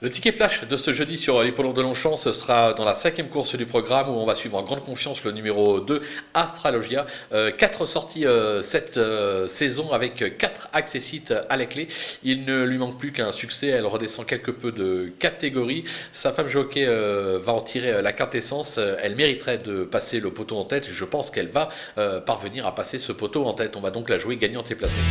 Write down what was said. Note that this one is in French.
Le ticket flash de ce jeudi sur l'hippodrome de Longchamp, ce sera dans la cinquième course du programme où on va suivre en grande confiance le numéro 2, Astralogia. Euh, quatre sorties euh, cette euh, saison avec quatre accessites à la clé. Il ne lui manque plus qu'un succès. Elle redescend quelque peu de catégorie. Sa femme jockey euh, va en tirer la quintessence. Elle mériterait de passer le poteau en tête. Je pense qu'elle va parvenir à passer ce poteau en tête. On va donc la jouer gagnante et placée.